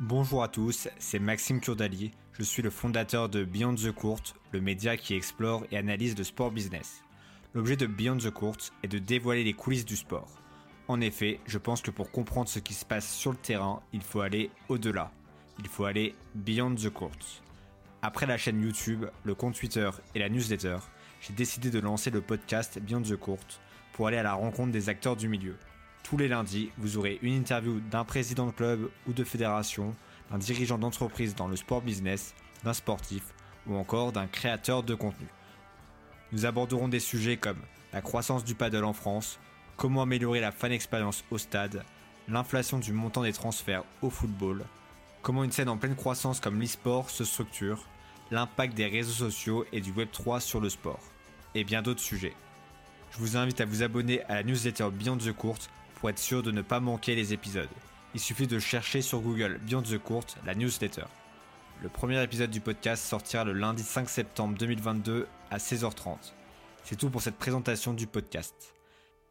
Bonjour à tous, c'est Maxime Kurdali, je suis le fondateur de Beyond the Court, le média qui explore et analyse le sport business. L'objet de Beyond the Court est de dévoiler les coulisses du sport. En effet, je pense que pour comprendre ce qui se passe sur le terrain, il faut aller au-delà. Il faut aller Beyond the Court. Après la chaîne YouTube, le compte Twitter et la newsletter, j'ai décidé de lancer le podcast Beyond the Court pour aller à la rencontre des acteurs du milieu. Tous les lundis, vous aurez une interview d'un président de club ou de fédération, d'un dirigeant d'entreprise dans le sport business, d'un sportif ou encore d'un créateur de contenu. Nous aborderons des sujets comme la croissance du paddle en France, comment améliorer la fan expérience au stade, l'inflation du montant des transferts au football, comment une scène en pleine croissance comme l'e-sport se structure, l'impact des réseaux sociaux et du Web3 sur le sport, et bien d'autres sujets. Je vous invite à vous abonner à la newsletter Beyond the Court pour être sûr de ne pas manquer les épisodes. Il suffit de chercher sur Google Beyond the Court la newsletter. Le premier épisode du podcast sortira le lundi 5 septembre 2022 à 16h30. C'est tout pour cette présentation du podcast.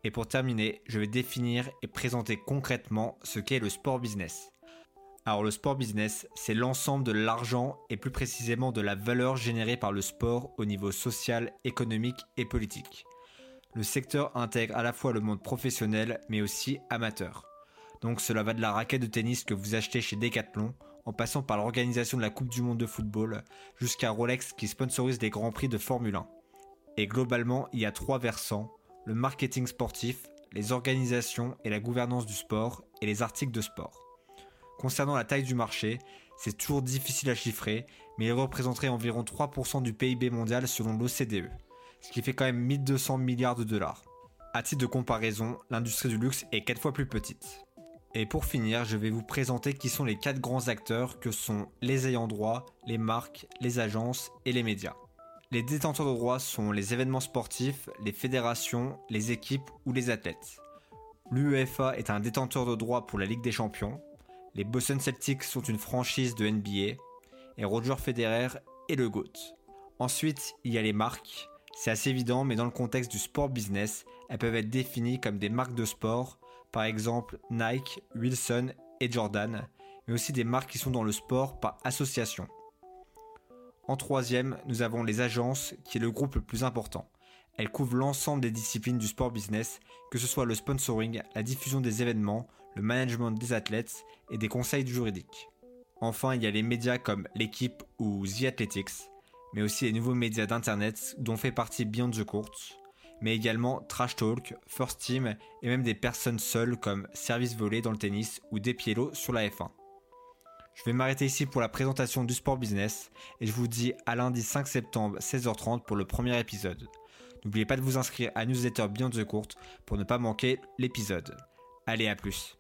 Et pour terminer, je vais définir et présenter concrètement ce qu'est le sport business. Alors le sport business, c'est l'ensemble de l'argent et plus précisément de la valeur générée par le sport au niveau social, économique et politique le secteur intègre à la fois le monde professionnel mais aussi amateur. Donc cela va de la raquette de tennis que vous achetez chez Decathlon, en passant par l'organisation de la Coupe du Monde de football, jusqu'à Rolex qui sponsorise des grands prix de Formule 1. Et globalement, il y a trois versants, le marketing sportif, les organisations et la gouvernance du sport, et les articles de sport. Concernant la taille du marché, c'est toujours difficile à chiffrer, mais il représenterait environ 3% du PIB mondial selon l'OCDE ce qui fait quand même 1200 milliards de dollars. À titre de comparaison, l'industrie du luxe est 4 fois plus petite. Et pour finir, je vais vous présenter qui sont les 4 grands acteurs que sont les ayants droit, les marques, les agences et les médias. Les détenteurs de droits sont les événements sportifs, les fédérations, les équipes ou les athlètes. L'UEFA est un détenteur de droits pour la Ligue des Champions. Les Boston Celtics sont une franchise de NBA. Et Roger Federer est le GOAT. Ensuite, il y a les marques. C'est assez évident, mais dans le contexte du sport business, elles peuvent être définies comme des marques de sport, par exemple Nike, Wilson et Jordan, mais aussi des marques qui sont dans le sport par association. En troisième, nous avons les agences, qui est le groupe le plus important. Elles couvrent l'ensemble des disciplines du sport business, que ce soit le sponsoring, la diffusion des événements, le management des athlètes et des conseils juridiques. Enfin, il y a les médias comme l'équipe ou The Athletics, mais aussi les nouveaux médias d'internet dont fait partie Beyond the Court, mais également Trash Talk, First Team et même des personnes seules comme Service Volé dans le tennis ou Despielo sur la F1. Je vais m'arrêter ici pour la présentation du sport business et je vous dis à lundi 5 septembre 16h30 pour le premier épisode. N'oubliez pas de vous inscrire à newsletter Beyond the Court pour ne pas manquer l'épisode. Allez à plus